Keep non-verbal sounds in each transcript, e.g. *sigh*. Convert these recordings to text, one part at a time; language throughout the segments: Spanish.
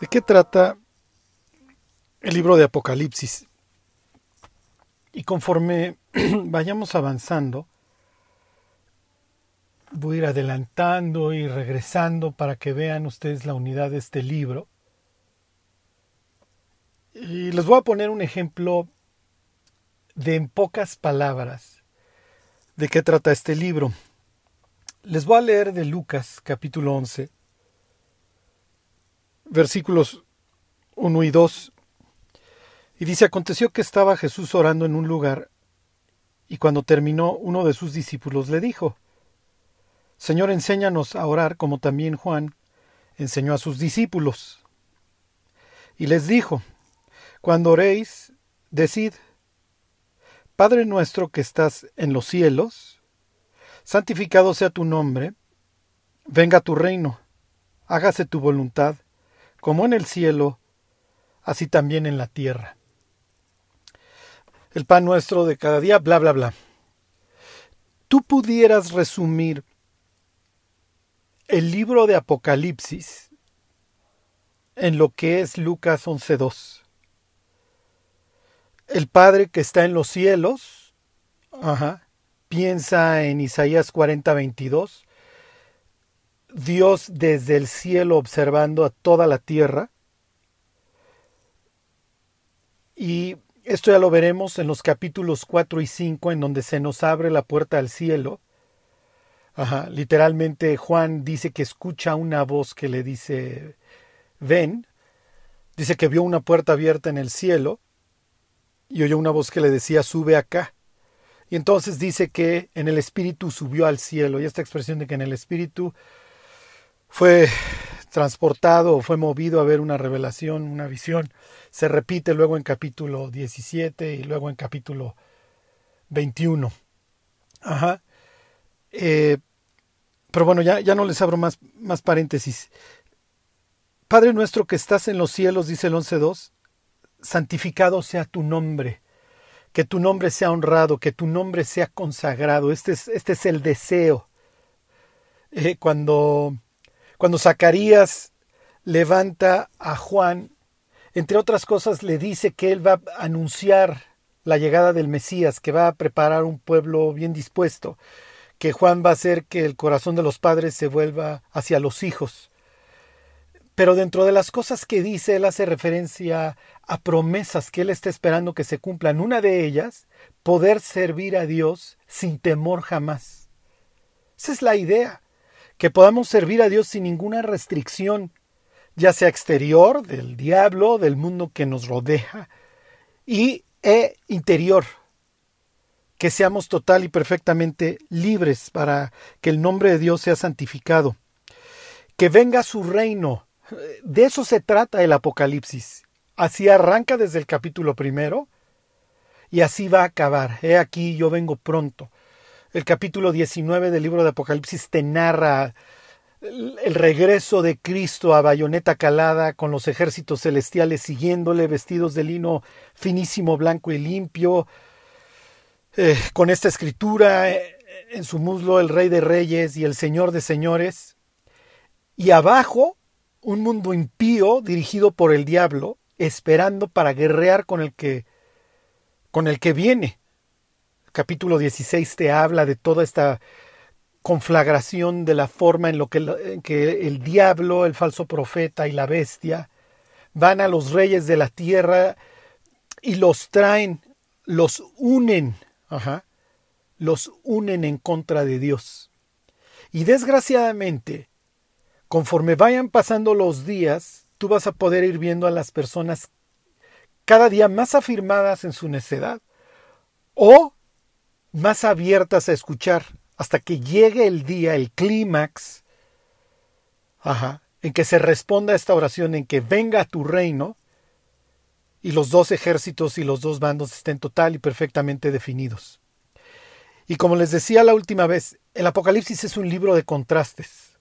¿De qué trata el libro de Apocalipsis? Y conforme *clears throat* vayamos avanzando, voy a ir adelantando y regresando para que vean ustedes la unidad de este libro. Y les voy a poner un ejemplo de en pocas palabras de qué trata este libro. Les voy a leer de Lucas capítulo 11, versículos 1 y 2. Y dice, aconteció que estaba Jesús orando en un lugar, y cuando terminó, uno de sus discípulos le dijo, Señor, enséñanos a orar como también Juan enseñó a sus discípulos. Y les dijo, Cuando oréis, decid, Padre nuestro que estás en los cielos, santificado sea tu nombre, venga tu reino, hágase tu voluntad, como en el cielo, así también en la tierra. El pan nuestro de cada día, bla, bla, bla. Tú pudieras resumir el libro de Apocalipsis en lo que es Lucas 11.2. El Padre que está en los cielos, ajá, piensa en Isaías 40.22, Dios desde el cielo observando a toda la tierra. Y esto ya lo veremos en los capítulos 4 y 5, en donde se nos abre la puerta al cielo. Ajá, literalmente Juan dice que escucha una voz que le dice, ven. Dice que vio una puerta abierta en el cielo y oyó una voz que le decía, sube acá. Y entonces dice que en el espíritu subió al cielo. Y esta expresión de que en el espíritu fue transportado fue movido a ver una revelación, una visión. Se repite luego en capítulo 17 y luego en capítulo 21. Ajá. Eh, pero bueno, ya, ya no les abro más, más paréntesis. Padre nuestro que estás en los cielos, dice el 11.2, santificado sea tu nombre, que tu nombre sea honrado, que tu nombre sea consagrado. Este es, este es el deseo. Eh, cuando cuando Zacarías levanta a Juan, entre otras cosas le dice que él va a anunciar la llegada del Mesías, que va a preparar un pueblo bien dispuesto, que Juan va a hacer que el corazón de los padres se vuelva hacia los hijos. Pero dentro de las cosas que dice, él hace referencia a promesas que él está esperando que se cumplan. Una de ellas, poder servir a Dios sin temor jamás. Esa es la idea que podamos servir a Dios sin ninguna restricción, ya sea exterior, del diablo, del mundo que nos rodea, y e interior, que seamos total y perfectamente libres para que el nombre de Dios sea santificado, que venga su reino. De eso se trata el Apocalipsis. Así arranca desde el capítulo primero y así va a acabar. He aquí yo vengo pronto. El capítulo 19 del libro de Apocalipsis te narra el regreso de Cristo a bayoneta calada con los ejércitos celestiales siguiéndole vestidos de lino finísimo, blanco y limpio, eh, con esta escritura eh, en su muslo el Rey de Reyes y el Señor de Señores, y abajo un mundo impío dirigido por el diablo, esperando para guerrear con el que con el que viene capítulo 16 te habla de toda esta conflagración de la forma en, lo que, el diablo, el falso profeta y la bestia van a los reyes de la tierra y los traen, los unen, los unen en contra de Dios. Y desgraciadamente, conforme vayan pasando los días, tú vas a poder ir viendo a las personas cada día más afirmadas en su necedad o más abiertas a escuchar hasta que llegue el día, el clímax, en que se responda a esta oración, en que venga a tu reino y los dos ejércitos y los dos bandos estén total y perfectamente definidos. Y como les decía la última vez, el Apocalipsis es un libro de contrastes.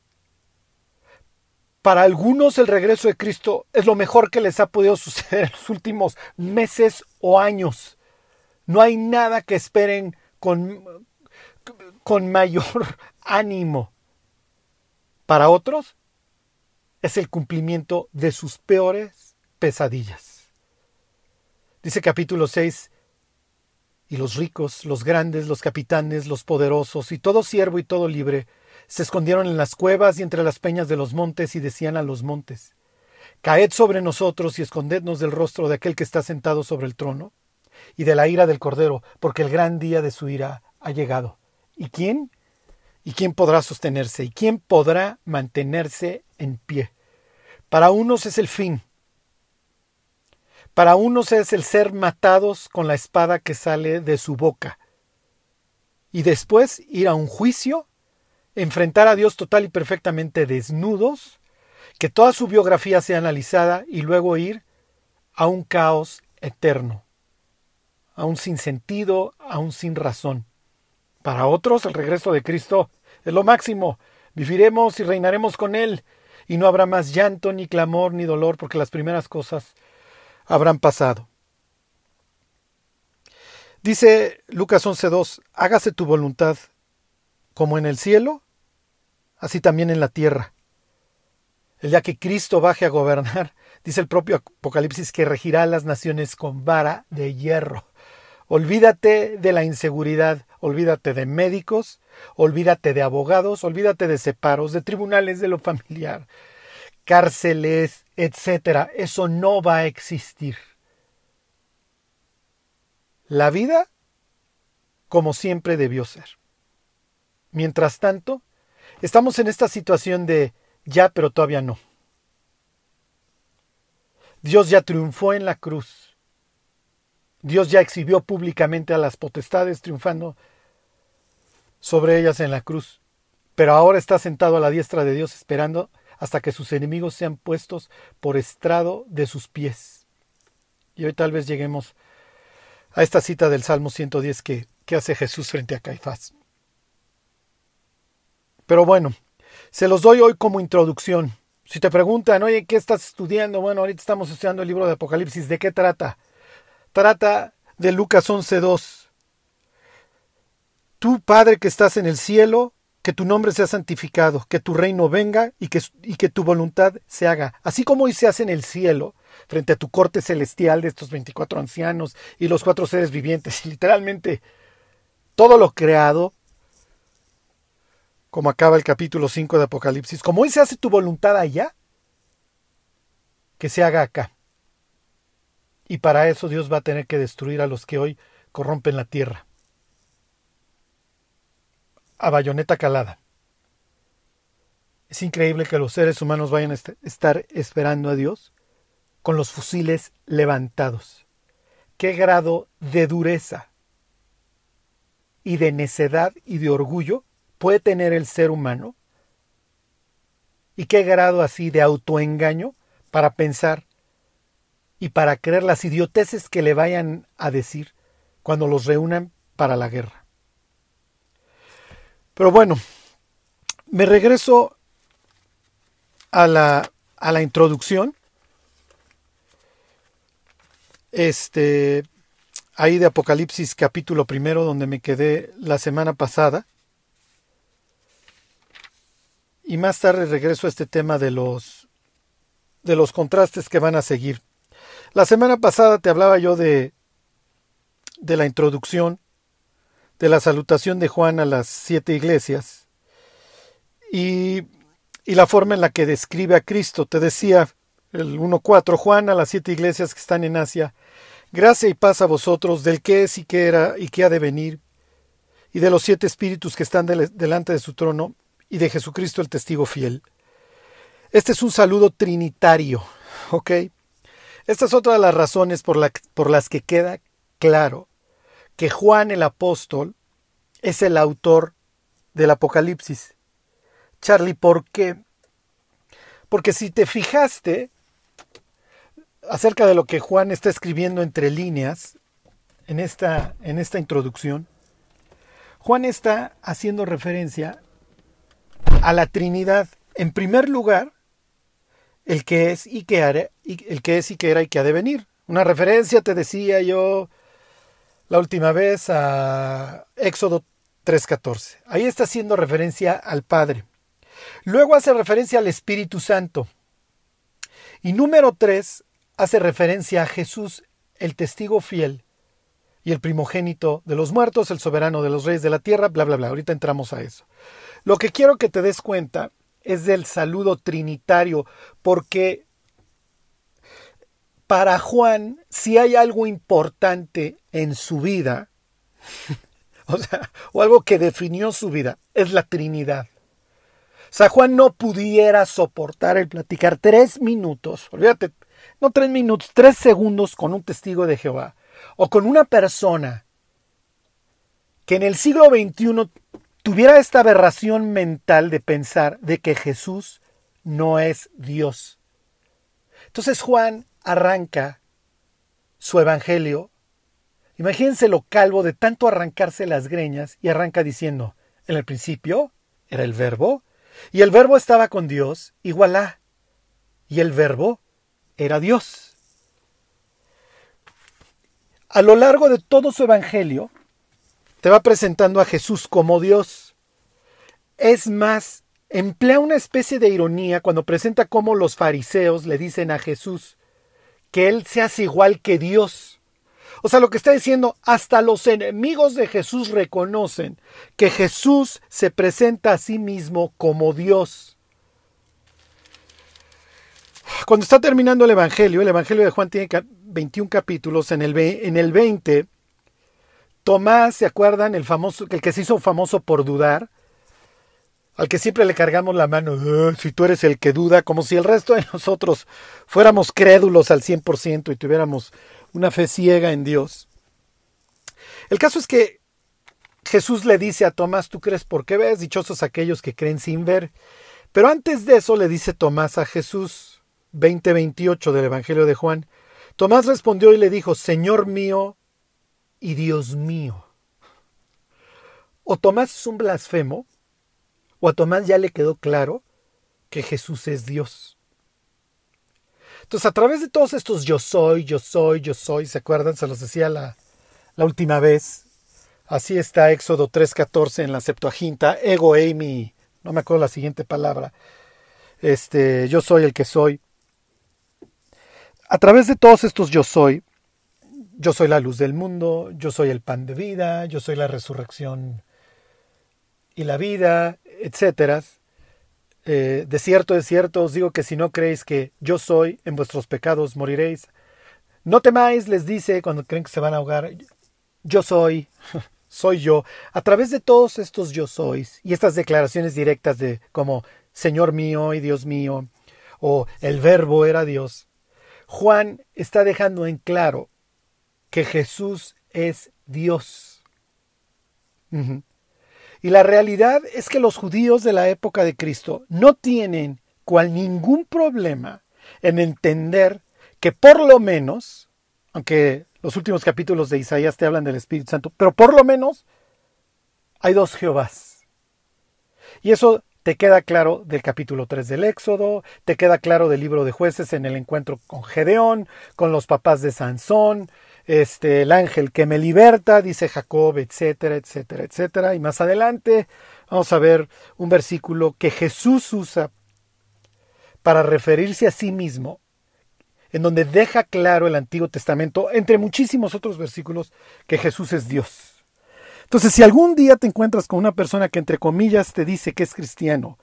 Para algunos el regreso de Cristo es lo mejor que les ha podido *laughs* suceder en los últimos meses o años. No hay nada que esperen con, con mayor *laughs* ánimo. Para otros, es el cumplimiento de sus peores pesadillas. Dice capítulo 6, y los ricos, los grandes, los capitanes, los poderosos, y todo siervo y todo libre, se escondieron en las cuevas y entre las peñas de los montes y decían a los montes, Caed sobre nosotros y escondednos del rostro de aquel que está sentado sobre el trono y de la ira del Cordero, porque el gran día de su ira ha llegado. ¿Y quién? ¿Y quién podrá sostenerse? ¿Y quién podrá mantenerse en pie? Para unos es el fin. Para unos es el ser matados con la espada que sale de su boca. Y después ir a un juicio, enfrentar a Dios total y perfectamente desnudos, que toda su biografía sea analizada y luego ir a un caos eterno, a un sinsentido, a un sin razón. Para otros el regreso de Cristo es lo máximo. Viviremos y reinaremos con Él, y no habrá más llanto, ni clamor, ni dolor, porque las primeras cosas habrán pasado. Dice Lucas 11.2, hágase tu voluntad, como en el cielo, así también en la tierra. El día que Cristo baje a gobernar, dice el propio Apocalipsis que regirá a las naciones con vara de hierro. Olvídate de la inseguridad, olvídate de médicos, olvídate de abogados, olvídate de separos, de tribunales de lo familiar, cárceles, etcétera. Eso no va a existir. La vida como siempre debió ser. Mientras tanto, estamos en esta situación de ya, pero todavía no. Dios ya triunfó en la cruz. Dios ya exhibió públicamente a las potestades triunfando sobre ellas en la cruz. Pero ahora está sentado a la diestra de Dios esperando hasta que sus enemigos sean puestos por estrado de sus pies. Y hoy tal vez lleguemos a esta cita del Salmo 110 que, que hace Jesús frente a Caifás. Pero bueno, se los doy hoy como introducción. Si te preguntan, oye, ¿qué estás estudiando? Bueno, ahorita estamos estudiando el libro de Apocalipsis. ¿De qué trata? Trata de Lucas 11.2. Tú, Padre que estás en el cielo, que tu nombre sea santificado, que tu reino venga y que, y que tu voluntad se haga, así como hoy se hace en el cielo, frente a tu corte celestial de estos 24 ancianos y los cuatro seres vivientes, *laughs* y literalmente todo lo creado, como acaba el capítulo 5 de Apocalipsis, como hoy se hace tu voluntad allá, que se haga acá. Y para eso Dios va a tener que destruir a los que hoy corrompen la tierra. A bayoneta calada. Es increíble que los seres humanos vayan a estar esperando a Dios con los fusiles levantados. ¿Qué grado de dureza y de necedad y de orgullo puede tener el ser humano? ¿Y qué grado así de autoengaño para pensar y para creer las idioteces que le vayan a decir cuando los reúnan para la guerra? Pero bueno, me regreso a la, a la introducción. Este, ahí de Apocalipsis capítulo primero, donde me quedé la semana pasada. Y más tarde regreso a este tema de los de los contrastes que van a seguir. La semana pasada te hablaba yo de de la introducción, de la salutación de Juan a las siete iglesias y, y la forma en la que describe a Cristo. Te decía el 1.4, Juan a las siete iglesias que están en Asia, gracia y paz a vosotros del que es y que era y que ha de venir, y de los siete espíritus que están delante de su trono, y de Jesucristo el testigo fiel. Este es un saludo trinitario, ¿ok? Esta es otra de las razones por, la, por las que queda claro que Juan el apóstol es el autor del Apocalipsis. Charlie, ¿por qué? Porque si te fijaste acerca de lo que Juan está escribiendo entre líneas en esta, en esta introducción, Juan está haciendo referencia a la Trinidad. En primer lugar, el que es y que el que es y que era y que ha de venir. Una referencia, te decía yo la última vez, a Éxodo 3.14. Ahí está haciendo referencia al Padre. Luego hace referencia al Espíritu Santo. Y número tres, hace referencia a Jesús, el testigo fiel y el primogénito de los muertos, el soberano de los reyes de la tierra, bla, bla, bla. Ahorita entramos a eso. Lo que quiero que te des cuenta es del saludo trinitario, porque para Juan, si hay algo importante en su vida, *laughs* o sea, o algo que definió su vida, es la Trinidad. O sea, Juan no pudiera soportar el platicar tres minutos, olvídate, no tres minutos, tres segundos con un testigo de Jehová o con una persona que en el siglo XXI tuviera esta aberración mental de pensar de que Jesús no es Dios. Entonces Juan arranca su evangelio. Imagínense lo calvo de tanto arrancarse las greñas y arranca diciendo, en el principio era el verbo, y el verbo estaba con Dios, igual a, y el verbo era Dios. A lo largo de todo su evangelio, te va presentando a Jesús como Dios. Es más, emplea una especie de ironía cuando presenta cómo los fariseos le dicen a Jesús que Él se hace igual que Dios. O sea, lo que está diciendo, hasta los enemigos de Jesús reconocen que Jesús se presenta a sí mismo como Dios. Cuando está terminando el Evangelio, el Evangelio de Juan tiene 21 capítulos, en el, en el 20, Tomás, ¿se acuerdan? El, famoso, el que se hizo famoso por dudar, al que siempre le cargamos la mano, ah, si tú eres el que duda, como si el resto de nosotros fuéramos crédulos al 100% y tuviéramos una fe ciega en Dios. El caso es que Jesús le dice a Tomás, tú crees porque ves, dichosos aquellos que creen sin ver. Pero antes de eso le dice Tomás a Jesús, 20:28 del Evangelio de Juan, Tomás respondió y le dijo, Señor mío y Dios mío. O Tomás es un blasfemo, o a Tomás ya le quedó claro que Jesús es Dios. Entonces, a través de todos estos yo soy, yo soy, yo soy, ¿se acuerdan? Se los decía la, la última vez. Así está Éxodo 3.14 en la Septuaginta. Ego eimi, no me acuerdo la siguiente palabra. Este, yo soy el que soy a través de todos estos yo soy, yo soy la luz del mundo, yo soy el pan de vida, yo soy la resurrección y la vida, etcétera. Eh, de cierto, de cierto os digo que si no creéis que yo soy, en vuestros pecados moriréis. No temáis, les dice cuando creen que se van a ahogar, yo soy, *laughs* soy yo. A través de todos estos yo sois y estas declaraciones directas de como Señor mío y Dios mío, o el verbo era Dios, Juan está dejando en claro que Jesús es Dios. Y la realidad es que los judíos de la época de Cristo no tienen cual ningún problema en entender que por lo menos, aunque los últimos capítulos de Isaías te hablan del Espíritu Santo, pero por lo menos hay dos Jehovás. Y eso te queda claro del capítulo 3 del Éxodo, te queda claro del libro de jueces en el encuentro con Gedeón, con los papás de Sansón, este, el ángel que me liberta, dice Jacob, etcétera, etcétera, etcétera. Y más adelante vamos a ver un versículo que Jesús usa para referirse a sí mismo, en donde deja claro el Antiguo Testamento, entre muchísimos otros versículos, que Jesús es Dios. Entonces, si algún día te encuentras con una persona que entre comillas te dice que es cristiano,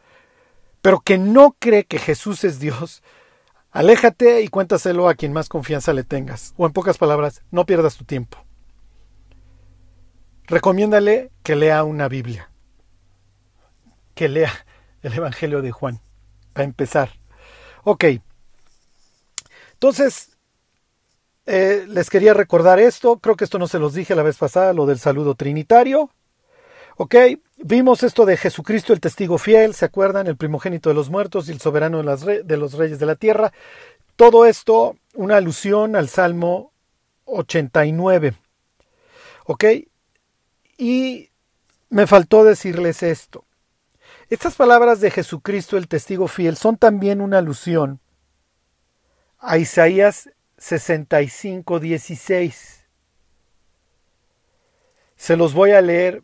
pero que no cree que Jesús es Dios, aléjate y cuéntaselo a quien más confianza le tengas. O en pocas palabras, no pierdas tu tiempo. Recomiéndale que lea una Biblia, que lea el Evangelio de Juan, para empezar. Ok. Entonces, eh, les quería recordar esto, creo que esto no se los dije la vez pasada, lo del saludo trinitario. Ok, vimos esto de Jesucristo el testigo fiel, ¿se acuerdan? El primogénito de los muertos y el soberano de, de los reyes de la tierra. Todo esto, una alusión al Salmo 89. Ok, y me faltó decirles esto. Estas palabras de Jesucristo el testigo fiel son también una alusión a Isaías 65, 16. Se los voy a leer.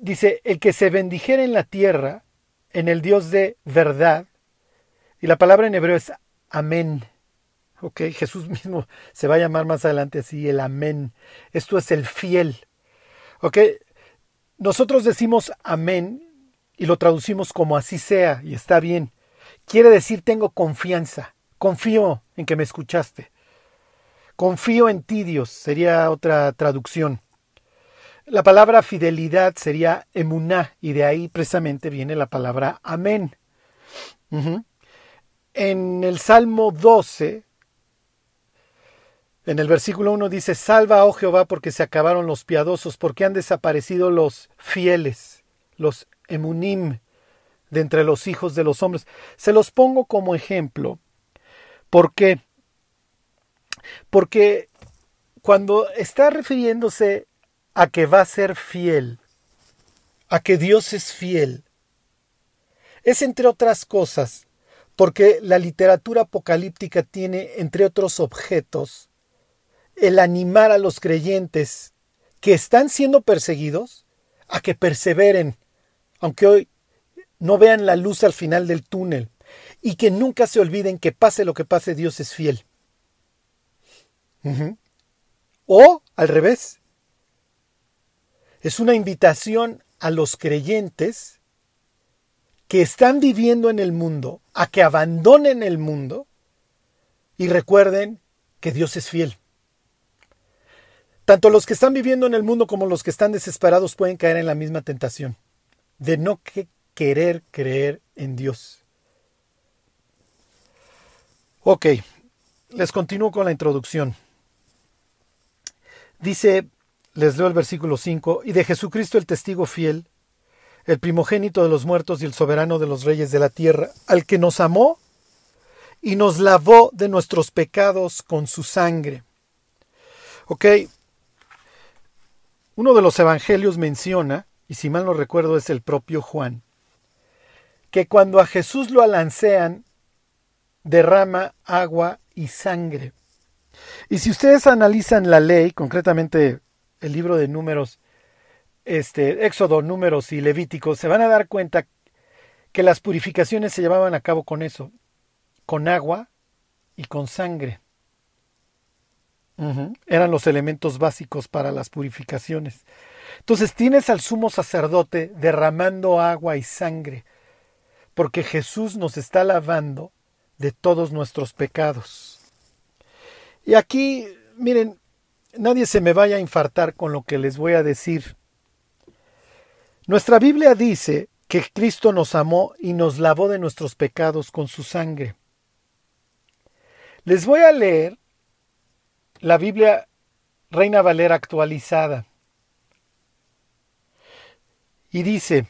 Dice, el que se bendijera en la tierra, en el Dios de verdad, y la palabra en hebreo es amén, Ok, Jesús mismo se va a llamar más adelante así el amén. Esto es el fiel. Ok, nosotros decimos amén y lo traducimos como así sea y está bien. Quiere decir tengo confianza, confío en que me escuchaste. Confío en ti, Dios, sería otra traducción. La palabra fidelidad sería emuná y de ahí precisamente viene la palabra amén. En el Salmo 12, en el versículo 1 dice, Salva, oh Jehová, porque se acabaron los piadosos, porque han desaparecido los fieles, los emunim, de entre los hijos de los hombres. Se los pongo como ejemplo. ¿Por qué? Porque cuando está refiriéndose a que va a ser fiel, a que Dios es fiel, es entre otras cosas, porque la literatura apocalíptica tiene, entre otros objetos, el animar a los creyentes que están siendo perseguidos a que perseveren, aunque hoy no vean la luz al final del túnel, y que nunca se olviden que pase lo que pase, Dios es fiel. O al revés, es una invitación a los creyentes que están viviendo en el mundo a que abandonen el mundo y recuerden que Dios es fiel. Tanto los que están viviendo en el mundo como los que están desesperados pueden caer en la misma tentación de no querer creer en Dios. Ok, les continúo con la introducción. Dice, les leo el versículo 5, y de Jesucristo el testigo fiel, el primogénito de los muertos y el soberano de los reyes de la tierra, al que nos amó y nos lavó de nuestros pecados con su sangre. Ok, uno de los evangelios menciona, y si mal no recuerdo es el propio Juan, que cuando a Jesús lo alancean, derrama agua y sangre. Y si ustedes analizan la ley, concretamente el libro de números, este, Éxodo, números y Levíticos, se van a dar cuenta que las purificaciones se llevaban a cabo con eso, con agua y con sangre. Eran los elementos básicos para las purificaciones. Entonces tienes al sumo sacerdote derramando agua y sangre, porque Jesús nos está lavando de todos nuestros pecados. Y aquí, miren, nadie se me vaya a infartar con lo que les voy a decir. Nuestra Biblia dice que Cristo nos amó y nos lavó de nuestros pecados con su sangre. Les voy a leer la Biblia Reina Valera actualizada. Y dice,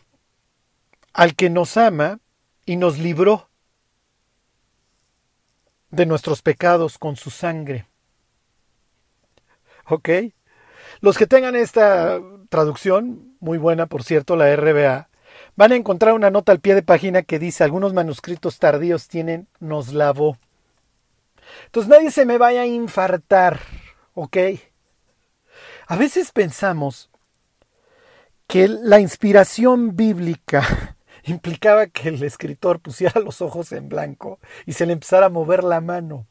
al que nos ama y nos libró de nuestros pecados con su sangre. ¿Ok? Los que tengan esta traducción, muy buena por cierto, la RBA, van a encontrar una nota al pie de página que dice algunos manuscritos tardíos tienen nos lavó. Entonces nadie se me vaya a infartar, ¿ok? A veces pensamos que la inspiración bíblica *laughs* implicaba que el escritor pusiera los ojos en blanco y se le empezara a mover la mano.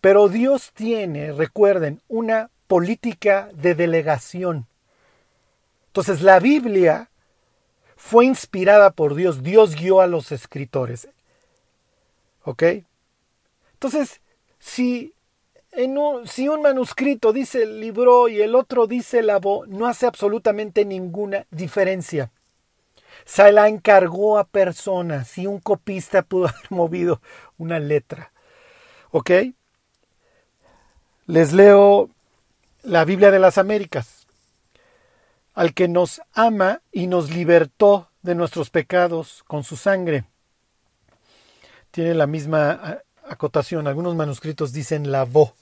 Pero Dios tiene, recuerden, una política de delegación. Entonces la Biblia fue inspirada por Dios, Dios guió a los escritores. ¿Ok? Entonces, si, en un, si un manuscrito dice libro y el otro dice lavó, no hace absolutamente ninguna diferencia. Se la encargó a personas si un copista pudo *laughs* haber movido una letra. ¿Ok? Les leo la Biblia de las Américas. Al que nos ama y nos libertó de nuestros pecados con su sangre. Tiene la misma acotación, algunos manuscritos dicen lavó.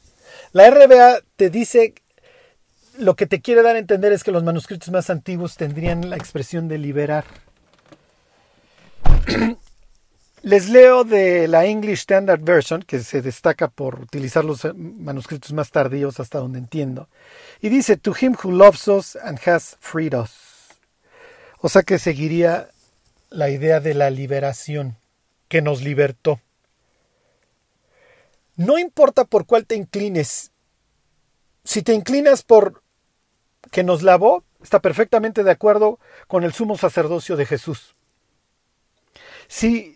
La RBA te dice, lo que te quiere dar a entender es que los manuscritos más antiguos tendrían la expresión de liberar. *clears throat* Les leo de la English Standard Version, que se destaca por utilizar los manuscritos más tardíos hasta donde entiendo. Y dice, To him who loves us and has freed us. O sea que seguiría la idea de la liberación, que nos libertó. no importa por cuál te inclines, si te inclinas por que nos lavó, está perfectamente de acuerdo con el sumo sacerdocio de Jesús. Si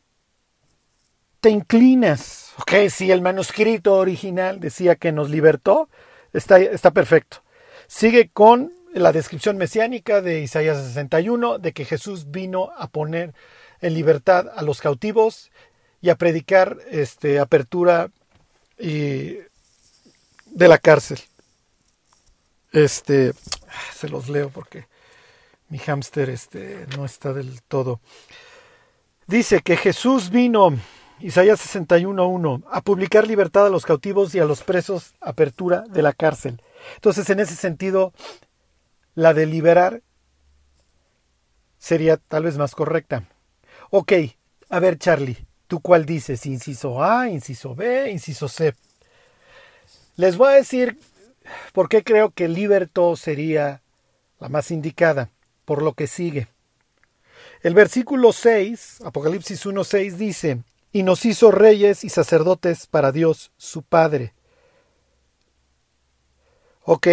te inclinas, ok, si el manuscrito original decía que nos libertó, está, está perfecto. Sigue con la descripción mesiánica de Isaías 61 de que Jesús vino a poner en libertad a los cautivos y a predicar este, apertura y de la cárcel. Este, se los leo porque mi hámster este, no está del todo. Dice que Jesús vino, Isaías 61.1, a publicar libertad a los cautivos y a los presos, apertura de la cárcel. Entonces, en ese sentido, la de liberar sería tal vez más correcta. Ok, a ver Charlie, ¿tú cuál dices? Inciso A, inciso B, inciso C. Les voy a decir por qué creo que liberto sería la más indicada, por lo que sigue. El versículo 6, Apocalipsis 1.6 dice, y nos hizo reyes y sacerdotes para Dios su Padre. Ok,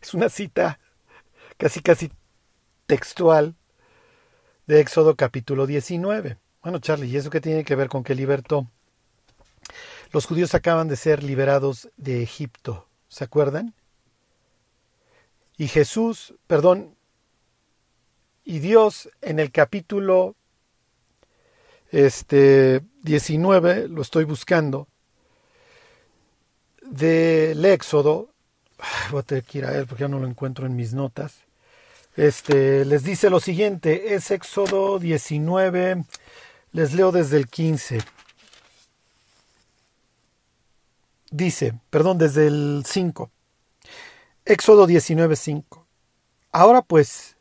es una cita casi casi textual de Éxodo capítulo 19. Bueno, Charlie, ¿y eso qué tiene que ver con que libertó? Los judíos acaban de ser liberados de Egipto, ¿se acuerdan? Y Jesús, perdón, y Dios en el capítulo este 19, lo estoy buscando, del Éxodo, voy a tener que ir a él porque ya no lo encuentro en mis notas. Este, les dice lo siguiente, es Éxodo 19, les leo desde el 15. Dice, perdón, desde el 5. Éxodo 19, 5. Ahora pues,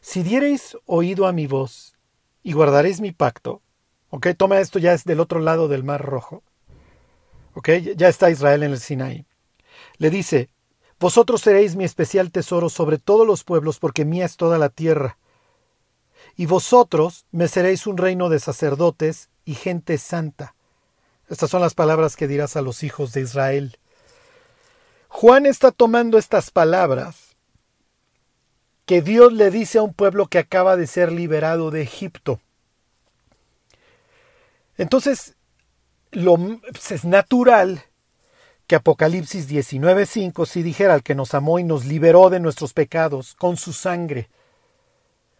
si diereis oído a mi voz y guardaréis mi pacto, ok, toma esto ya es del otro lado del mar rojo, ok, ya está Israel en el Sinaí. Le dice, vosotros seréis mi especial tesoro sobre todos los pueblos, porque mía es toda la tierra. Y vosotros me seréis un reino de sacerdotes y gente santa. Estas son las palabras que dirás a los hijos de Israel. Juan está tomando estas palabras que Dios le dice a un pueblo que acaba de ser liberado de Egipto. Entonces, lo, es natural que Apocalipsis 19:5 si dijera al que nos amó y nos liberó de nuestros pecados con su sangre.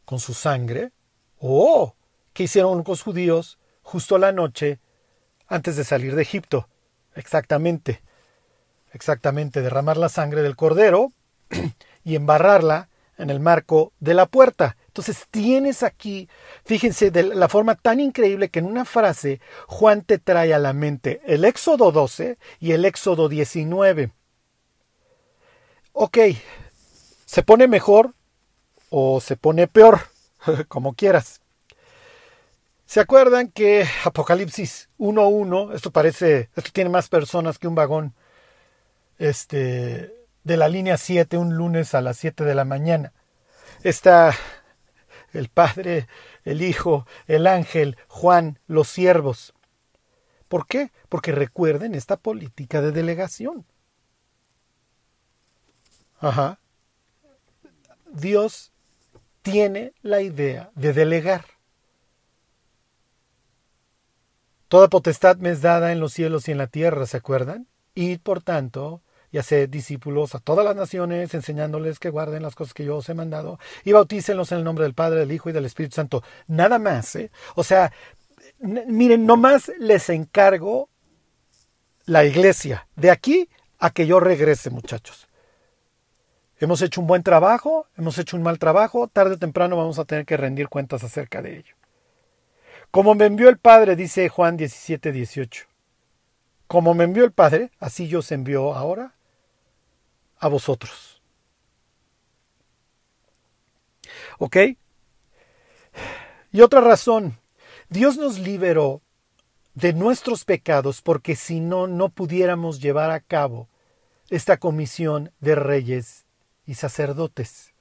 ¿Con su sangre? Oh, ¿qué hicieron los judíos justo la noche antes de salir de Egipto? Exactamente. Exactamente, derramar la sangre del cordero *clears throat* y embarrarla en el marco de la puerta. Entonces tienes aquí, fíjense, de la forma tan increíble que en una frase Juan te trae a la mente el Éxodo 12 y el Éxodo 19. Ok, se pone mejor o se pone peor, *laughs* como quieras. ¿Se acuerdan que Apocalipsis 1.1, esto parece, esto tiene más personas que un vagón, este, de la línea 7, un lunes a las 7 de la mañana? Está el Padre, el Hijo, el ángel, Juan, los siervos. ¿Por qué? Porque recuerden esta política de delegación. Ajá. Dios tiene la idea de delegar. Toda potestad me es dada en los cielos y en la tierra, ¿se acuerdan? Y por tanto, y hacer discípulos a todas las naciones, enseñándoles que guarden las cosas que yo os he mandado, y bautícenlos en el nombre del Padre, del Hijo y del Espíritu Santo. Nada más, ¿eh? O sea, miren, nomás les encargo la iglesia, de aquí a que yo regrese, muchachos. Hemos hecho un buen trabajo, hemos hecho un mal trabajo, tarde o temprano vamos a tener que rendir cuentas acerca de ello. Como me envió el Padre, dice Juan 17, 18. Como me envió el Padre, así yo os envió ahora a vosotros. ¿Ok? Y otra razón, Dios nos liberó de nuestros pecados porque si no, no pudiéramos llevar a cabo esta comisión de reyes y sacerdotes.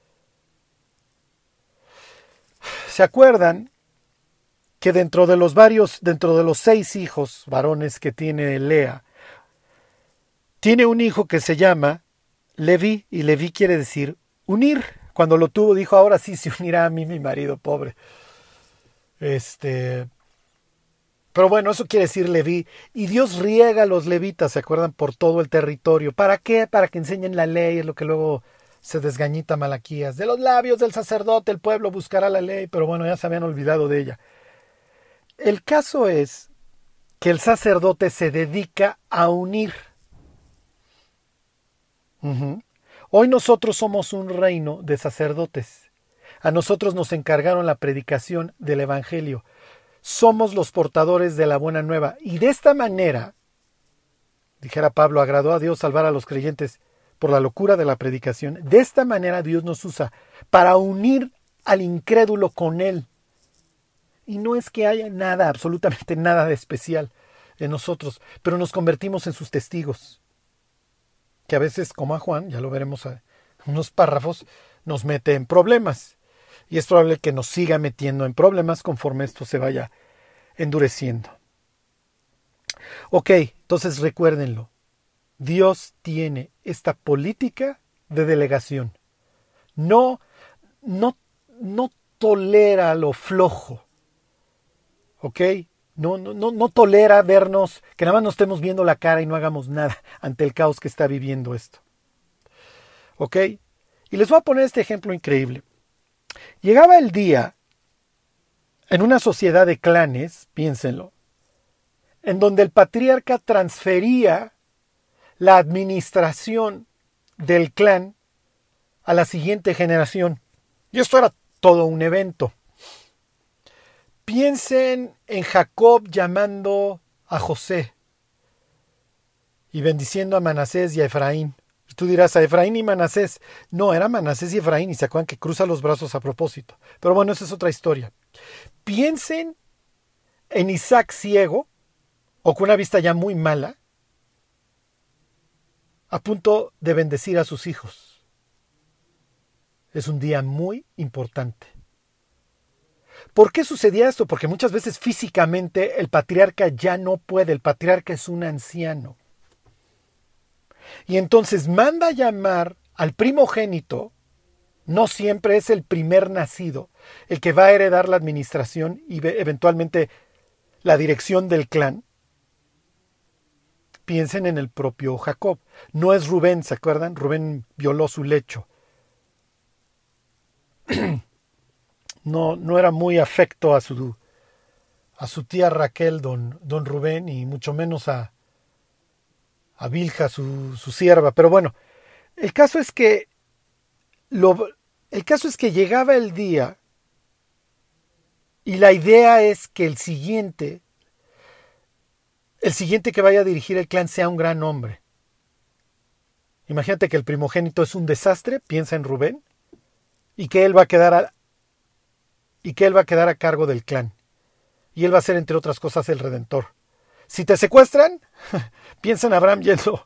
¿Se acuerdan que dentro de los varios, dentro de los seis hijos varones que tiene Lea, tiene un hijo que se llama Levi, y Levi quiere decir unir. Cuando lo tuvo, dijo, ahora sí se unirá a mí mi marido, pobre. Este. Pero bueno, eso quiere decir Leví. Y Dios riega a los levitas, ¿se acuerdan? Por todo el territorio. ¿Para qué? Para que enseñen la ley, es lo que luego se desgañita Malaquías. De los labios del sacerdote el pueblo buscará la ley, pero bueno, ya se habían olvidado de ella. El caso es que el sacerdote se dedica a unir. Hoy nosotros somos un reino de sacerdotes. A nosotros nos encargaron la predicación del Evangelio. Somos los portadores de la buena nueva. Y de esta manera, dijera Pablo, agradó a Dios salvar a los creyentes por la locura de la predicación. De esta manera Dios nos usa para unir al incrédulo con Él. Y no es que haya nada, absolutamente nada de especial en nosotros, pero nos convertimos en sus testigos. Que a veces, como a Juan, ya lo veremos en unos párrafos, nos mete en problemas. Y es probable que nos siga metiendo en problemas conforme esto se vaya endureciendo. Ok, entonces recuérdenlo. Dios tiene esta política de delegación. No, no, no tolera lo flojo. ¿Ok? No, no, no, no tolera vernos, que nada más nos estemos viendo la cara y no hagamos nada *laughs* ante el caos que está viviendo esto. ¿Ok? Y les voy a poner este ejemplo increíble. Llegaba el día en una sociedad de clanes, piénsenlo, en donde el patriarca transfería la administración del clan a la siguiente generación. Y esto era todo un evento. Piensen en Jacob llamando a José y bendiciendo a Manasés y a Efraín. Tú dirás, a Efraín y Manasés. No, era Manasés y Efraín y se acuerdan que cruza los brazos a propósito. Pero bueno, esa es otra historia. Piensen en Isaac ciego, o con una vista ya muy mala, a punto de bendecir a sus hijos. Es un día muy importante. ¿Por qué sucedía esto? Porque muchas veces físicamente el patriarca ya no puede, el patriarca es un anciano. Y entonces manda llamar al primogénito, no siempre es el primer nacido, el que va a heredar la administración y eventualmente la dirección del clan, piensen en el propio Jacob. No es Rubén, ¿se acuerdan? Rubén violó su lecho. *clears throat* No, no era muy afecto a su, a su tía Raquel, don, don Rubén, y mucho menos a, a Bilja, su, su sierva. Pero bueno, el caso es que lo, el caso es que llegaba el día y la idea es que el siguiente el siguiente que vaya a dirigir el clan sea un gran hombre. Imagínate que el primogénito es un desastre, piensa en Rubén, y que él va a quedar y que él va a quedar a cargo del clan. Y él va a ser, entre otras cosas, el redentor. Si te secuestran, *laughs* piensa en Abraham yendo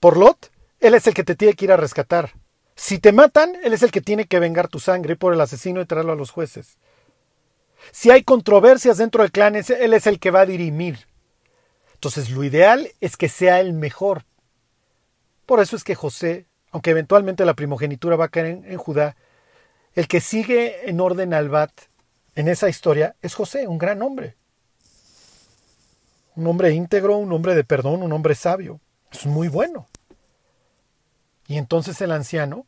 por Lot, él es el que te tiene que ir a rescatar. Si te matan, él es el que tiene que vengar tu sangre por el asesino y traerlo a los jueces. Si hay controversias dentro del clan, él es el que va a dirimir. Entonces lo ideal es que sea el mejor. Por eso es que José, aunque eventualmente la primogenitura va a caer en, Judá, el que sigue en orden al Bat en esa historia es José, un gran hombre. Un hombre íntegro, un hombre de perdón, un hombre sabio. Es muy bueno. Y entonces el anciano,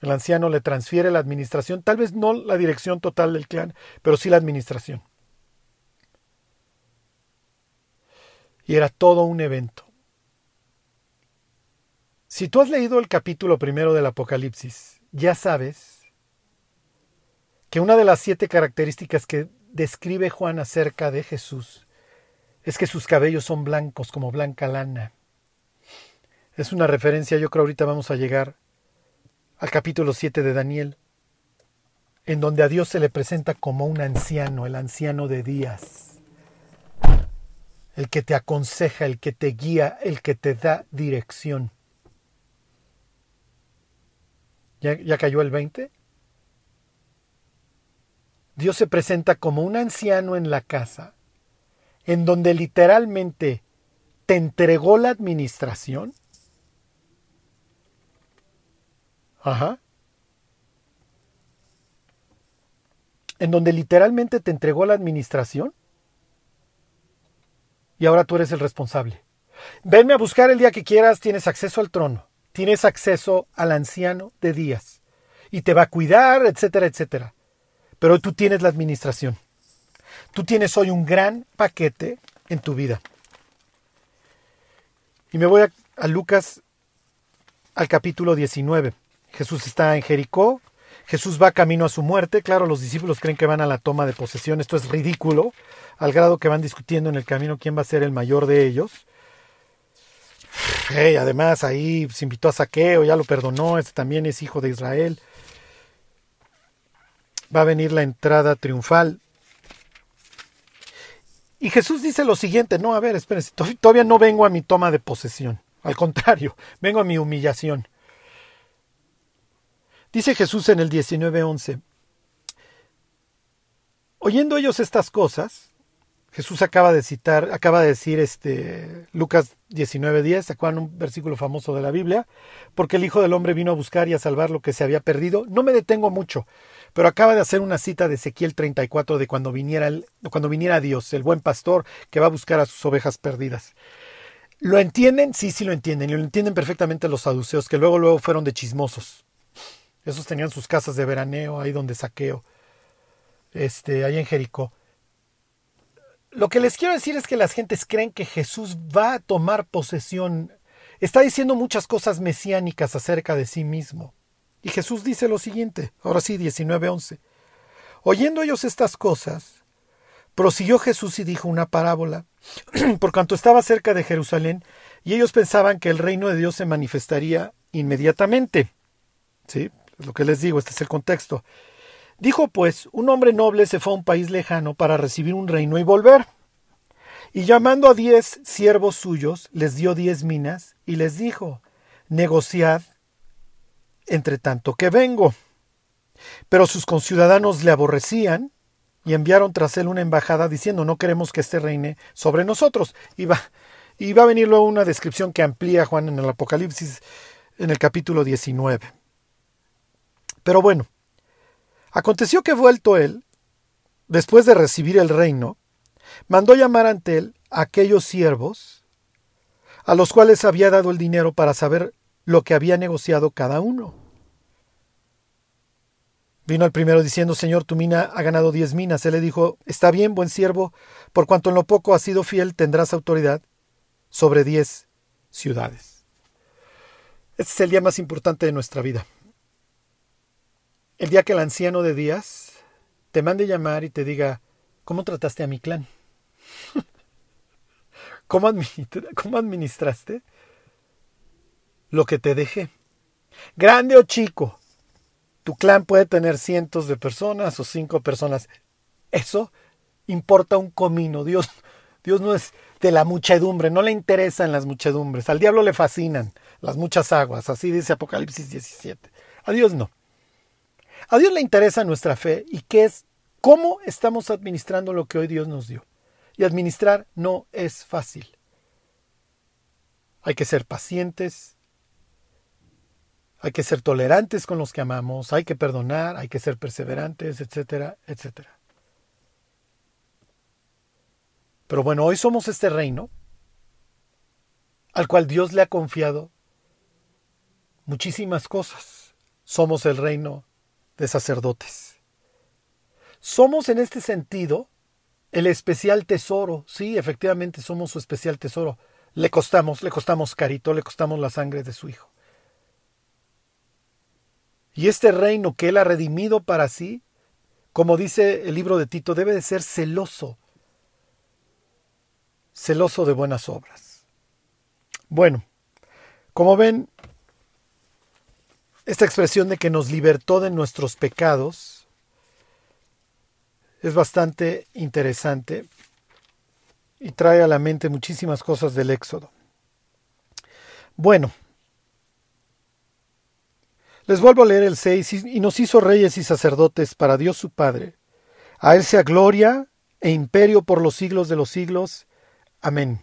el anciano le transfiere la administración, tal vez no la dirección total del clan, pero sí la administración. y era todo un evento. Si tú has leído el capítulo primero del Apocalipsis, ya sabes que una de las siete características que describe Juan acerca de Jesús es que sus cabellos son blancos como blanca lana. Es una referencia, yo creo ahorita vamos a llegar al capítulo 7 de Daniel, en donde a Dios se le presenta como un anciano, el anciano de días el que te aconseja, el que te guía, el que te da dirección. ¿Ya, cayó el 20? Dios se presenta como un anciano en la casa, en donde literalmente te entregó la administración. Ajá. En donde literalmente te entregó la administración. Y ahora tú eres el responsable. Venme a buscar el día que quieras, tienes acceso al trono, tienes acceso al anciano de días. Y te va a cuidar, etcétera, etcétera. Pero tú tienes la administración. Tú tienes hoy un gran paquete en tu vida. Y me voy a, Lucas al capítulo 19. Jesús está en Jericó, Jesús va camino a su muerte. Claro, los discípulos creen que van a la toma de posesión. Esto es ridículo, al grado que van discutiendo en el camino quién va a ser el mayor de ellos. Además, ahí se invitó a Saqueo, ya lo perdonó, este también es hijo de Israel. Va a venir la entrada triunfal. Y Jesús dice lo siguiente, no, a ver, espérense, todavía no vengo a mi toma de posesión, al contrario, *laughs* vengo a mi humillación. Dice Jesús en el 19:11, oyendo ellos estas cosas, Jesús acaba de citar, acaba de decir este Lucas 19:10, ¿se acuerdan un versículo famoso de la Biblia? Porque el Hijo del Hombre vino a buscar y a salvar lo que se había perdido. No me detengo mucho, pero acaba de hacer una cita de Ezequiel 34 de cuando viniera, el, cuando viniera Dios, el buen pastor que va a buscar a sus ovejas perdidas. ¿Lo entienden? Sí, sí lo entienden. Y lo entienden perfectamente los saduceos, que luego, luego fueron de chismosos. Esos tenían sus casas de veraneo, ahí donde saqueo. Este, ahí en Jericó. Lo que les quiero decir es que las gentes creen que Jesús va a tomar posesión. Está diciendo muchas cosas mesiánicas acerca de sí mismo. Y Jesús dice lo siguiente, ahora sí, 19:11. Oyendo ellos estas cosas, prosiguió Jesús y dijo una parábola, *clears throat* por cuanto estaba cerca de Jerusalén, y ellos pensaban que el reino de Dios se manifestaría inmediatamente. ¿Sí? Es lo que les digo, este es el contexto. Dijo pues, un hombre noble se fue a un país lejano para recibir un reino y volver. Y llamando a diez siervos suyos, les dio diez minas y les dijo, negociad entre tanto que vengo. Pero sus conciudadanos le aborrecían y enviaron tras él una embajada diciendo no queremos que éste reine sobre nosotros. Y va, y va a venir luego una descripción que amplía Juan en el Apocalipsis en el capítulo 19. Pero bueno, aconteció que vuelto él, después de recibir el reino, mandó llamar ante él a aquellos siervos, a los cuales había dado el dinero para saber lo que había negociado cada uno. Vino el primero diciendo, Señor, tu mina ha ganado diez minas. Él le dijo, Está bien, buen siervo, por cuanto en lo poco has sido fiel, tendrás autoridad sobre diez ciudades. Este es el día más importante de nuestra vida. El día que el anciano de días te mande llamar y te diga, ¿cómo trataste a mi clan? *laughs* ¿Cómo, administraste lo que te dejé? Grande o chico, tu clan puede tener cientos de personas o cinco personas. Eso importa un comino. Dios, Dios no es de la muchedumbre, no le interesan las muchedumbres. Al diablo le fascinan las muchas aguas, así dice Apocalipsis 17. A Dios no. A Dios le interesa nuestra fe y qué es cómo estamos administrando lo que hoy Dios nos dio. Y administrar no es fácil. Hay que ser pacientes, hay que ser tolerantes con los que amamos, hay que perdonar, hay que ser perseverantes, etcétera, etcétera. Pero bueno, hoy somos este reino al cual Dios le ha confiado muchísimas cosas. Somos el reino de sacerdotes. Somos en este sentido el especial tesoro. Sí, efectivamente somos su especial tesoro. Le costamos, le costamos carito, le costamos la sangre de su hijo. Y este reino que Él ha redimido para sí, como dice el libro de Tito, debe de ser celoso, celoso de buenas obras. Bueno, como ven, esta expresión de que nos libertó de nuestros pecados es bastante interesante y trae a la mente muchísimas cosas del Éxodo. Bueno, les vuelvo a leer el 6, y nos hizo reyes y sacerdotes para Dios su Padre, A Él sea gloria e imperio por los siglos de los siglos. Amén.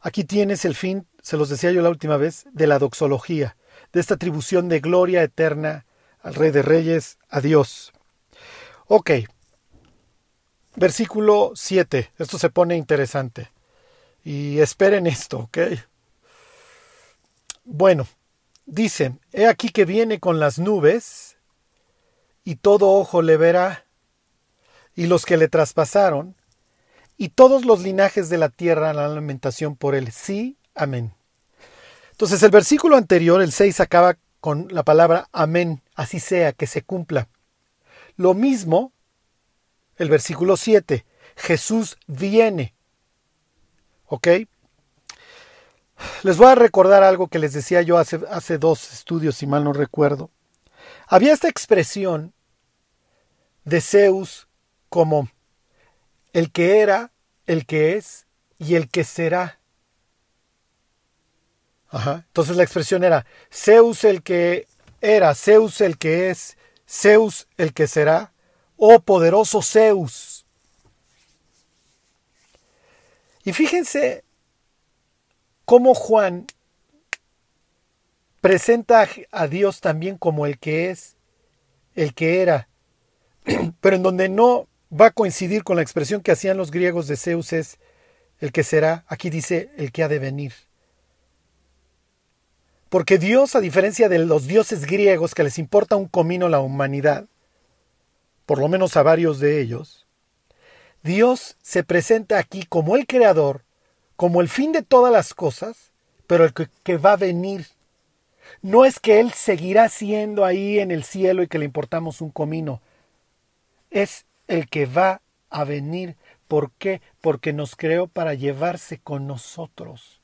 Aquí tienes el fin, se los decía yo la última vez, de la doxología, de esta atribución de gloria eterna al Rey de Reyes, a Dios. Ok. Versículo 7. Esto se pone interesante. Y esperen esto, ¿ok? Bueno, dice, he aquí que viene con las nubes, y todo ojo le verá, y los que le traspasaron, y todos los linajes de la tierra la lamentación por él. Sí, amén. Entonces el versículo anterior, el 6, acaba con la palabra amén, así sea, que se cumpla. Lo mismo, el versículo 7, Jesús viene. ¿Ok? Les voy a recordar algo que les decía yo hace, hace dos estudios, si mal no recuerdo. Había esta expresión de Zeus como el que era, el que es y el que será. Entonces la expresión era Zeus el que era, Zeus el que es, Zeus el que será, oh poderoso Zeus. Y fíjense cómo Juan presenta a Dios también como el que es, el que era, *clears throat* pero en donde no va a coincidir con la expresión que hacían los griegos de Zeus es el que será, aquí dice el que ha de venir. Porque Dios, a diferencia de los dioses griegos que les importa un comino la humanidad, por lo menos a varios de ellos, Dios se presenta aquí como el creador, como el fin de todas las cosas, pero el que, va a venir. No es que Él seguirá siendo ahí en el cielo y que le importamos un comino. Es el que va a venir. ¿Por qué? Porque nos creó para llevarse con nosotros.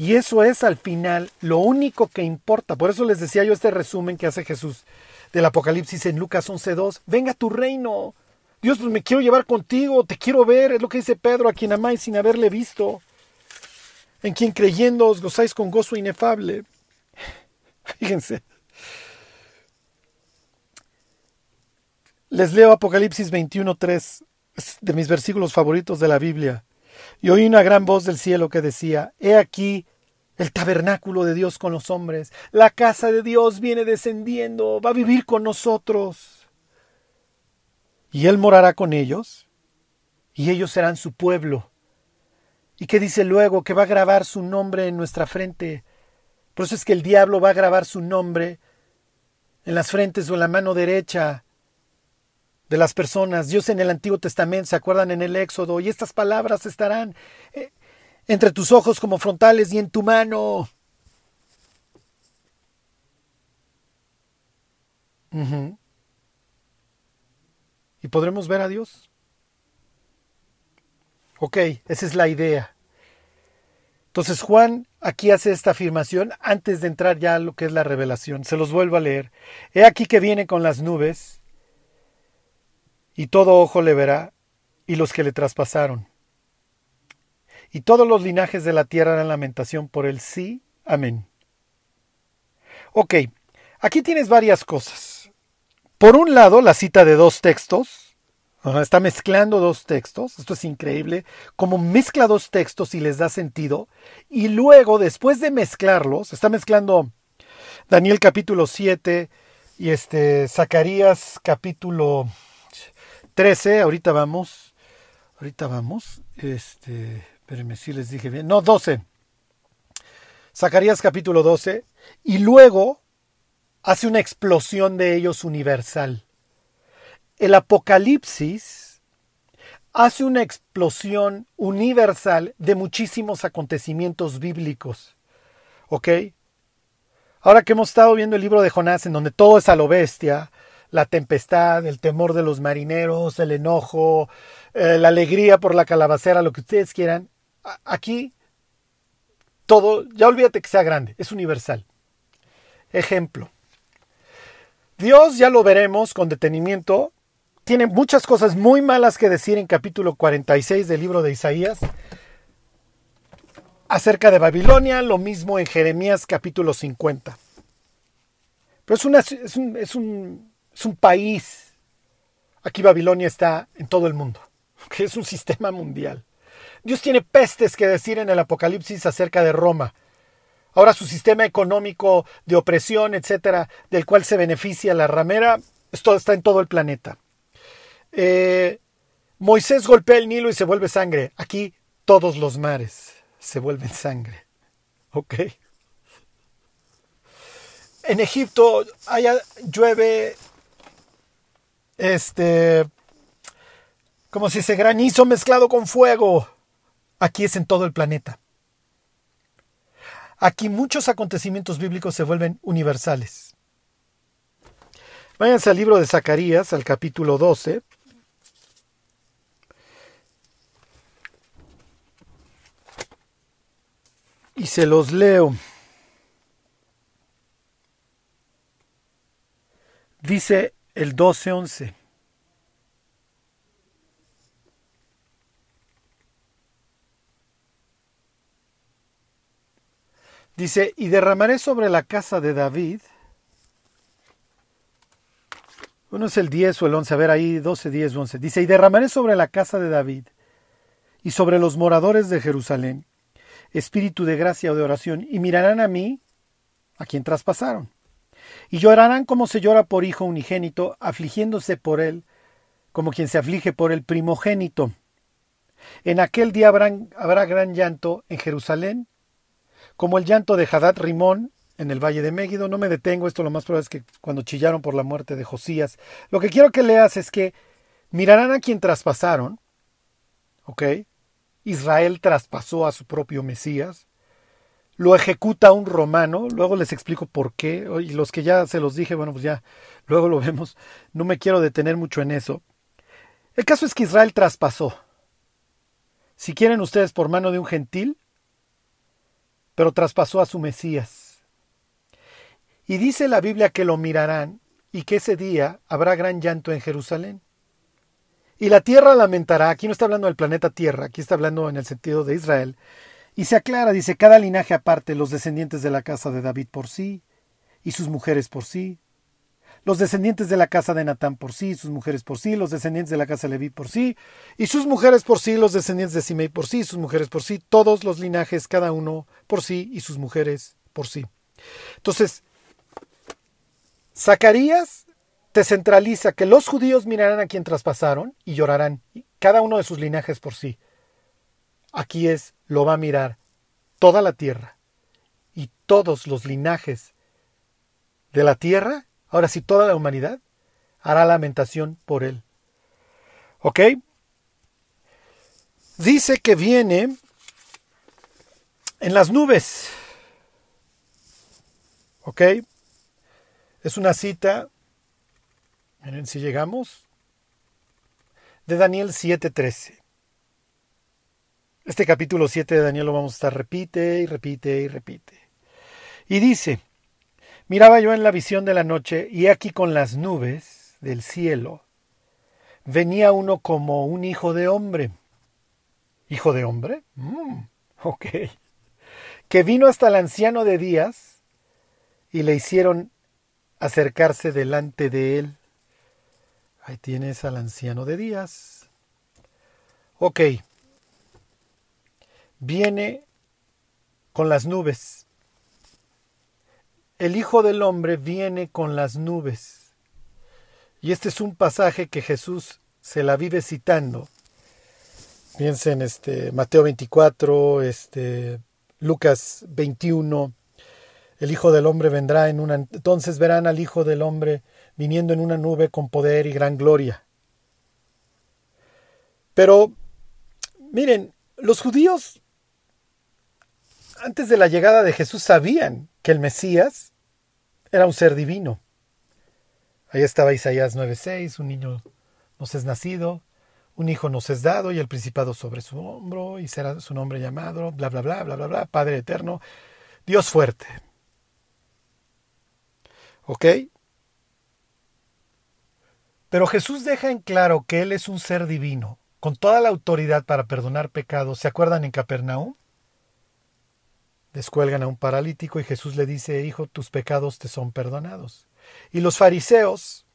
Y eso es al final lo único que importa. Por eso les decía yo este resumen que hace Jesús del Apocalipsis en Lucas 11.2. Venga tu reino. Dios, pues me quiero llevar contigo, te quiero ver, es lo que dice Pedro, a quien amáis sin haberle visto, en quien creyendo os gozáis con gozo inefable. *laughs* Fíjense. Les leo Apocalipsis 21.3, de mis versículos favoritos de la Biblia. Y oí una gran voz del cielo que decía, He aquí el tabernáculo de Dios con los hombres, la casa de Dios viene descendiendo, va a vivir con nosotros y Él morará con ellos, y ellos serán su pueblo. ¿Y qué dice luego? Que va a grabar su nombre en nuestra frente. Por eso es que el diablo va a grabar su nombre en las frentes o en la mano derecha de las personas. Dios en el Antiguo Testamento, ¿se acuerdan en el Éxodo? Y estas palabras estarán eh, entre tus ojos como frontales y en tu mano. y podremos ver a Dios. Ok, esa es la idea. Entonces Juan aquí hace esta afirmación antes de entrar ya a lo que es la revelación. Se los vuelvo a leer. He aquí que viene con las nubes y todo ojo le verá y los que le traspasaron. Y todos los linajes de la tierra harán lamentación por el sí. Amén. Ok, aquí tienes varias cosas. Por un lado, la cita de dos textos. Está mezclando dos textos. Esto es increíble. Como mezcla dos textos y les da sentido. Y luego, después de mezclarlos, está mezclando Daniel capítulo 7 y este Zacarías capítulo 13. Ahorita vamos. Ahorita vamos. Este, espérenme si les dije bien. No, 12. Zacarías capítulo 12. Y luego hace una explosión de ellos universal. El Apocalipsis hace una explosión universal de muchísimos acontecimientos bíblicos. ¿Ok? Ahora que hemos estado viendo el libro de Jonás, en donde todo es a lo bestia, la tempestad, el temor de los marineros, el enojo, eh, la alegría por la calabacera, lo que ustedes quieran, aquí todo, ya olvídate que sea grande, es universal. Ejemplo, Dios, ya lo veremos con detenimiento, tiene muchas cosas muy malas que decir en capítulo 46 del libro de Isaías acerca de Babilonia, lo mismo en Jeremías capítulo 50. Pero es, una, es, un, es, un, es un país Aquí Babilonia está en todo el mundo, *laughs* es un sistema mundial. Dios tiene pestes que decir en el Apocalipsis acerca de Roma. Ahora su sistema económico de opresión, etcétera, del cual se beneficia la ramera, esto está en todo el planeta. Eh, Moisés golpea el Nilo y se vuelve sangre. Aquí todos los mares se vuelven sangre. *laughs* ¿Ok? En Egipto allá llueve este como si ese granizo mezclado con fuego. Aquí es en todo el planeta. Aquí muchos acontecimientos bíblicos se vuelven universales. Váyanse al libro de Zacarías, al capítulo 12. Y se los leo. Dice el 12.11. Dice, y derramaré sobre la casa de David. Uno es el 10 o el 11, a ver ahí 12, 10, 11. Dice, y derramaré sobre la casa de David y sobre los moradores de Jerusalén espíritu de gracia o de oración, y mirarán a mí, a quien traspasaron. Y llorarán como se llora por hijo unigénito, afligiéndose por él, como quien se aflige por el primogénito. En aquel día habrá gran llanto en Jerusalén como el llanto de Hadad Rimón en el valle de Megiddo. No me detengo, esto lo más probable es que cuando chillaron por la muerte de Josías. Lo que quiero que leas es que mirarán a quien traspasaron, ¿ok? Israel traspasó a su propio Mesías, lo ejecuta un romano, luego les explico por qué, y los que ya se los dije, bueno, pues ya, luego lo vemos, no me quiero detener mucho en eso. El caso es que Israel traspasó. Si quieren ustedes por mano de un gentil, pero traspasó a su Mesías. Y dice la Biblia que lo mirarán y que ese día habrá gran llanto en Jerusalén. Y la tierra lamentará, aquí no está hablando del planeta Tierra, aquí está hablando en el sentido de Israel, y se aclara, dice, cada linaje aparte, los descendientes de la casa de David por sí, y sus mujeres por sí, los descendientes de la casa de Natán por sí, sus mujeres por sí, los descendientes de la casa de Leví por sí, y sus mujeres por sí, los descendientes de Simei por sí, sus mujeres por sí, todos los linajes, cada uno por sí, y sus mujeres por sí. Entonces, Zacarías te centraliza que los judíos mirarán a quien traspasaron y llorarán, cada uno de sus linajes por sí. Aquí es, lo va a mirar toda la tierra y todos los linajes de la tierra Ahora sí, toda la humanidad hará lamentación por él. ¿Ok? Dice que viene en las nubes. ¿Ok? Es una cita, miren si llegamos, de Daniel 7:13. Este capítulo 7 de Daniel lo vamos a estar repite y repite y repite. Y dice, Miraba yo en la visión de la noche, y aquí con las nubes del cielo venía uno como un hijo de hombre. ¿Hijo de hombre? Mm, ok. Que vino hasta el anciano de días y le hicieron acercarse delante de él. Ahí tienes al anciano de días. Ok. Viene con las nubes el Hijo del Hombre viene con las nubes. Y este es un pasaje que Jesús se la vive citando. Piensen este Mateo 24, este Lucas 21. El Hijo del Hombre vendrá en una entonces verán al Hijo del Hombre viniendo en una nube con poder y gran gloria. Pero miren, los judíos antes de la llegada de Jesús sabían que el Mesías era un ser divino. Ahí estaba Isaías 9:6, un niño nos es nacido, un hijo nos es dado y el principado sobre su hombro y será su nombre llamado, bla, bla, bla, bla, bla, bla, Padre eterno, Dios fuerte. ¿Ok? Pero Jesús deja en claro que Él es un ser divino, con toda la autoridad para perdonar pecados. ¿Se acuerdan en Capernaum? Descuelgan a un paralítico y Jesús le dice, Hijo, tus pecados te son perdonados. Y los fariseos,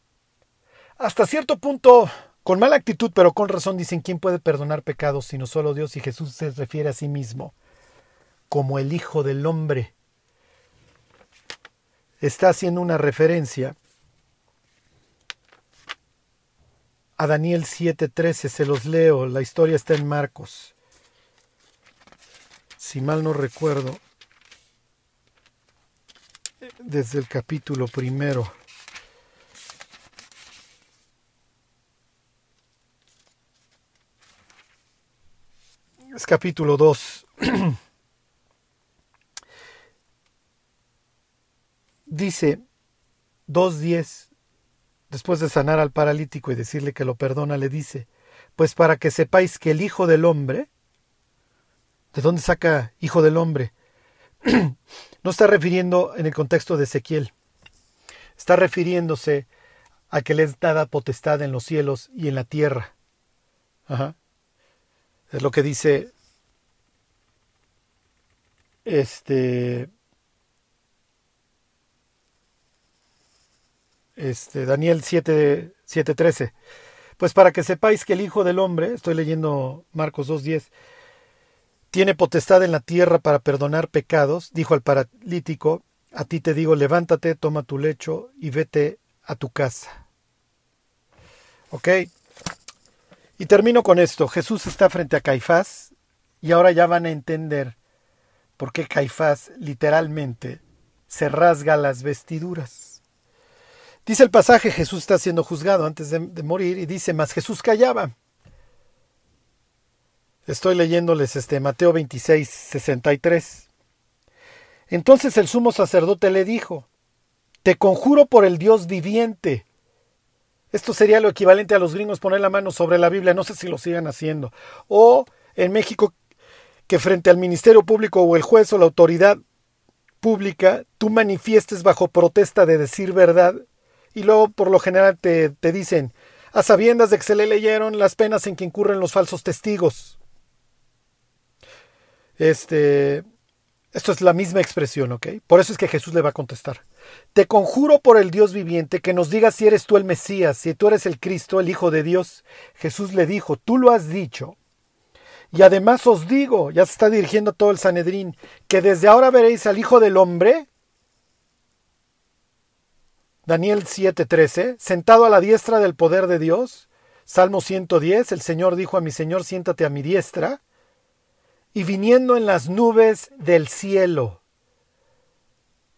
hasta cierto punto, con mala actitud, pero con razón, dicen, ¿quién puede perdonar pecados sino solo Dios? Y Jesús se refiere a sí mismo como el Hijo del Hombre. Está haciendo una referencia a Daniel 7:13, se los leo, la historia está en Marcos. Si mal no recuerdo, desde el capítulo primero. Es capítulo 2. *clears throat* Dice 2.10, después de sanar al paralítico y decirle que lo perdona, le dice, pues para que sepáis que el Hijo del Hombre, ¿de dónde saca Hijo del Hombre? *clears throat* no está refiriendo en el contexto de Ezequiel, está refiriéndose a que les dada potestad en los cielos y en la tierra. Ajá. Es lo que dice este este Daniel 7 7:13. Pues para que sepáis que el Hijo del hombre, estoy leyendo Marcos 2:10, tiene potestad en la tierra para perdonar pecados, dijo al paralítico, a ti te digo, levántate, toma tu lecho y vete a tu casa. ¿Ok? Y termino con esto. Jesús está frente a Caifás y ahora ya van a entender por qué Caifás literalmente se rasga las vestiduras. Dice el pasaje, Jesús está siendo juzgado antes de, morir y dice, mas Jesús callaba. Estoy leyéndoles este Mateo 26, 63. Entonces el sumo sacerdote le dijo, Te conjuro por el Dios viviente esto sería lo equivalente a los gringos poner la mano sobre la Biblia, no sé si lo sigan haciendo. O en México, que frente al Ministerio Público o el juez o la autoridad pública, tú manifiestes bajo protesta de decir verdad y luego por lo general te, te dicen, a sabiendas de que se le leyeron las penas en que incurren los falsos testigos. Este, esto es la misma expresión, ¿ok? Por eso es que Jesús le va a contestar. Te conjuro por el Dios viviente que nos digas si eres tú el Mesías, si tú eres el Cristo, el Hijo de Dios. Jesús le dijo, tú lo has dicho. Y además os digo, ya se está dirigiendo todo el Sanedrín, que desde ahora veréis al Hijo del Hombre, Daniel 7:13, sentado a la diestra del poder de Dios. Salmo 110, el Señor dijo a mi Señor, siéntate a mi diestra y viniendo en las nubes del cielo.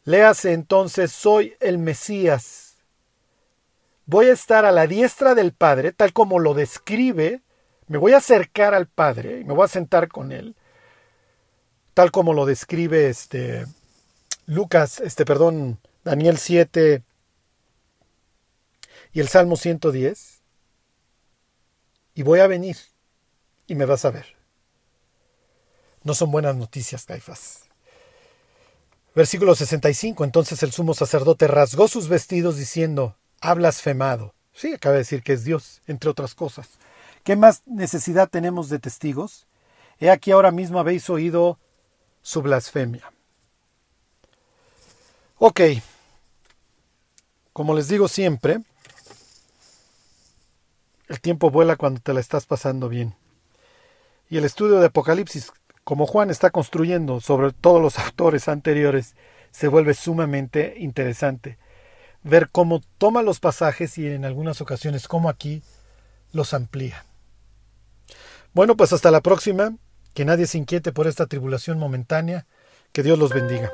Léase entonces, soy el Mesías. Voy a estar a la diestra del Padre, tal como lo describe, me voy a acercar al Padre me voy a sentar con él, tal como lo describe este Lucas, este perdón, Daniel 7 y el Salmo 110. Y voy a venir y me vas a ver. No son buenas noticias, Caifás. Versículo 65. Entonces el sumo sacerdote rasgó sus vestidos diciendo, ha blasfemado. Sí, acaba de decir que es Dios, entre otras cosas. ¿Qué más necesidad tenemos de testigos? He aquí ahora mismo habéis oído su blasfemia. Ok. Como les digo siempre, el tiempo vuela cuando te la estás pasando bien. Y el estudio de Apocalipsis como Juan está construyendo sobre todos los *laughs* autores anteriores, se vuelve sumamente interesante ver cómo toma los pasajes y en algunas ocasiones como aquí los amplía. Bueno, pues hasta la próxima, que nadie se inquiete por esta tribulación momentánea, que Dios los bendiga.